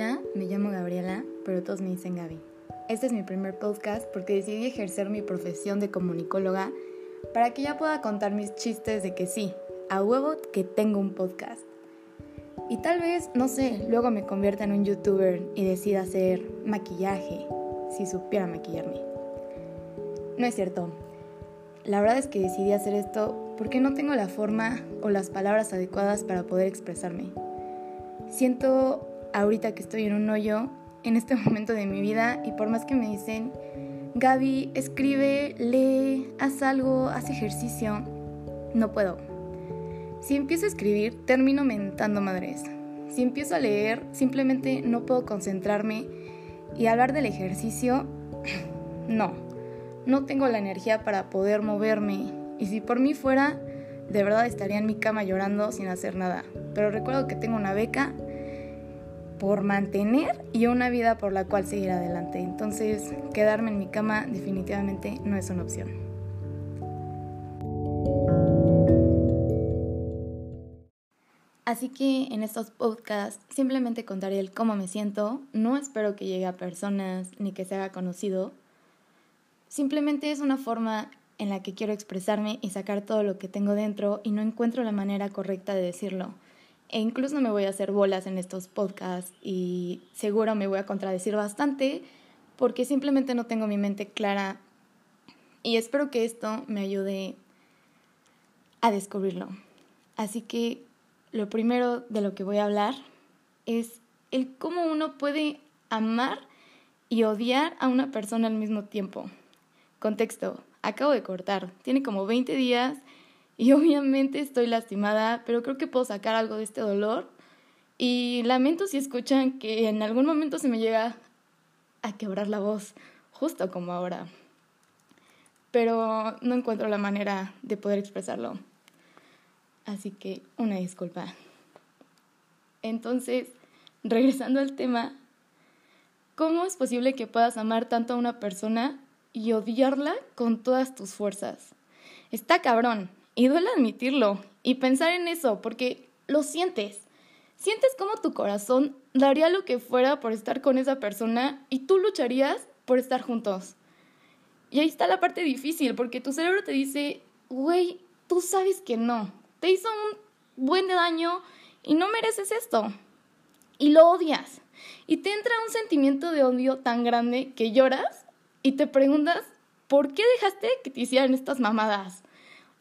Hola, me llamo Gabriela, pero todos me dicen Gaby. Este es mi primer podcast porque decidí ejercer mi profesión de comunicóloga para que ya pueda contar mis chistes de que sí, a huevo que tengo un podcast. Y tal vez, no sé, luego me convierta en un youtuber y decida hacer maquillaje, si supiera maquillarme. No es cierto. La verdad es que decidí hacer esto porque no tengo la forma o las palabras adecuadas para poder expresarme. Siento ahorita que estoy en un hoyo en este momento de mi vida y por más que me dicen, Gaby, escribe, lee, haz algo, haz ejercicio, no puedo. Si empiezo a escribir, termino mentando madres. Si empiezo a leer, simplemente no puedo concentrarme y hablar del ejercicio, no. No tengo la energía para poder moverme y si por mí fuera, de verdad estaría en mi cama llorando sin hacer nada. Pero recuerdo que tengo una beca por mantener y una vida por la cual seguir adelante. Entonces, quedarme en mi cama definitivamente no es una opción. Así que en estos podcasts simplemente contaré el cómo me siento. No espero que llegue a personas ni que se haga conocido. Simplemente es una forma en la que quiero expresarme y sacar todo lo que tengo dentro y no encuentro la manera correcta de decirlo. E incluso me voy a hacer bolas en estos podcasts y seguro me voy a contradecir bastante porque simplemente no tengo mi mente clara y espero que esto me ayude a descubrirlo. Así que lo primero de lo que voy a hablar es el cómo uno puede amar y odiar a una persona al mismo tiempo. Contexto, acabo de cortar, tiene como 20 días y obviamente estoy lastimada, pero creo que puedo sacar algo de este dolor. Y lamento si escuchan que en algún momento se me llega a quebrar la voz, justo como ahora. Pero no encuentro la manera de poder expresarlo. Así que una disculpa. Entonces, regresando al tema, ¿cómo es posible que puedas amar tanto a una persona y odiarla con todas tus fuerzas? Está cabrón. Y duele admitirlo y pensar en eso, porque lo sientes. Sientes como tu corazón daría lo que fuera por estar con esa persona y tú lucharías por estar juntos. Y ahí está la parte difícil, porque tu cerebro te dice, güey, tú sabes que no. Te hizo un buen daño y no mereces esto. Y lo odias. Y te entra un sentimiento de odio tan grande que lloras y te preguntas, ¿por qué dejaste que te hicieran estas mamadas?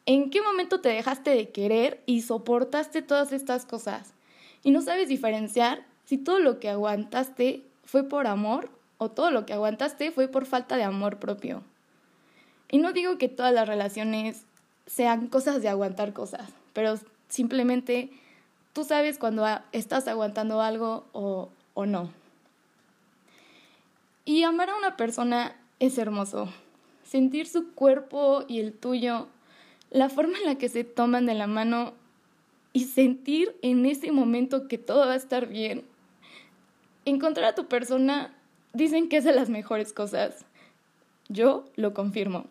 ¿En qué momento te dejaste de querer y soportaste todas estas cosas? Y no sabes diferenciar si todo lo que aguantaste fue por amor o todo lo que aguantaste fue por falta de amor propio. Y no digo que todas las relaciones sean cosas de aguantar cosas, pero simplemente tú sabes cuando estás aguantando algo o, o no. Y amar a una persona es hermoso. Sentir su cuerpo y el tuyo la forma en la que se toman de la mano y sentir en ese momento que todo va a estar bien. Encontrar a tu persona dicen que es de las mejores cosas. Yo lo confirmo.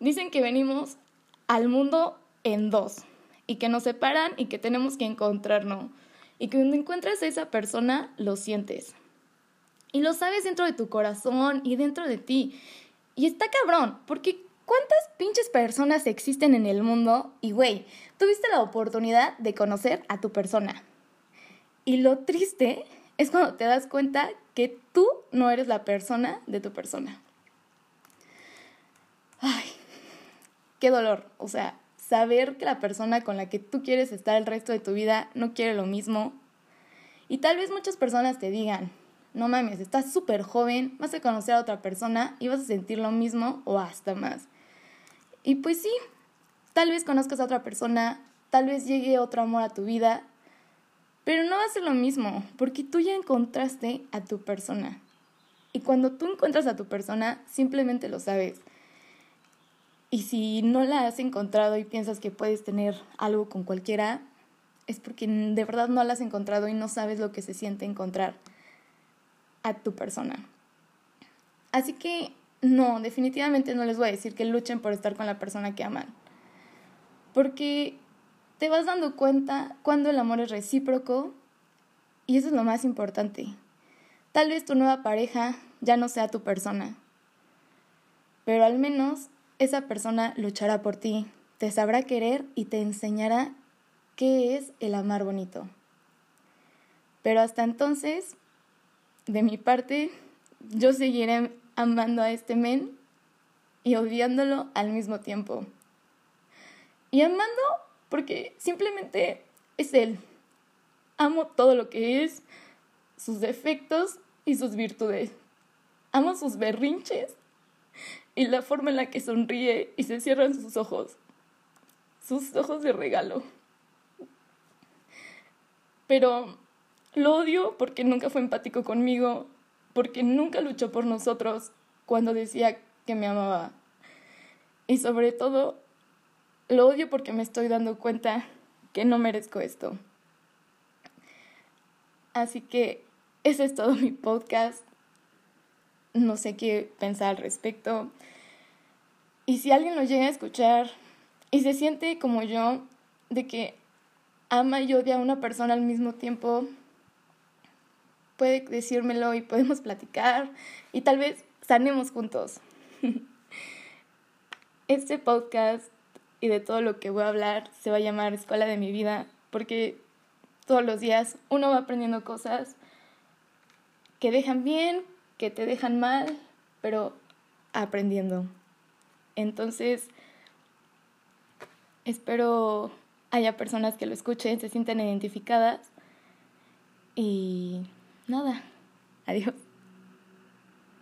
Dicen que venimos al mundo en dos y que nos separan y que tenemos que encontrarnos. Y que cuando encuentras a esa persona, lo sientes. Y lo sabes dentro de tu corazón y dentro de ti. Y está cabrón, porque ¿Cuántas pinches personas existen en el mundo? Y güey, tuviste la oportunidad de conocer a tu persona. Y lo triste es cuando te das cuenta que tú no eres la persona de tu persona. Ay, qué dolor. O sea, saber que la persona con la que tú quieres estar el resto de tu vida no quiere lo mismo. Y tal vez muchas personas te digan, no mames, estás súper joven, vas a conocer a otra persona y vas a sentir lo mismo o hasta más. Y pues sí, tal vez conozcas a otra persona, tal vez llegue otro amor a tu vida, pero no va a ser lo mismo, porque tú ya encontraste a tu persona. Y cuando tú encuentras a tu persona, simplemente lo sabes. Y si no la has encontrado y piensas que puedes tener algo con cualquiera, es porque de verdad no la has encontrado y no sabes lo que se siente encontrar a tu persona. Así que no, definitivamente no les voy a decir que luchen por estar con la persona que aman. Porque te vas dando cuenta cuando el amor es recíproco Y eso es lo más importante. Tal vez tu nueva pareja ya no sea tu persona, pero al menos esa persona luchará por ti, te sabrá querer y te enseñará qué es el amar bonito. Pero hasta entonces, de mi parte, yo seguiré amando a este men y odiándolo al mismo tiempo. Y amando porque simplemente es él. Amo todo lo que es, sus defectos y sus virtudes. Amo sus berrinches y la forma en la que sonríe y se cierran sus ojos. Sus ojos de regalo. Pero lo odio porque nunca fue empático conmigo, porque nunca luchó por nosotros cuando decía que me amaba. Y sobre todo, lo odio porque me estoy dando cuenta que no merezco esto. Así que ese es todo mi podcast. No sé qué pensar al respecto. Y si alguien lo llega a escuchar y se siente como yo, de que ama y odia a una persona al mismo tiempo, puede decírmelo y podemos platicar y tal vez sanemos juntos. Este podcast y de todo lo que voy a hablar se va a llamar Escuela de mi vida porque todos los días uno va aprendiendo cosas que dejan bien, que te dejan mal, pero aprendiendo. Entonces, espero haya personas que lo escuchen, se sientan identificadas y nada, adiós.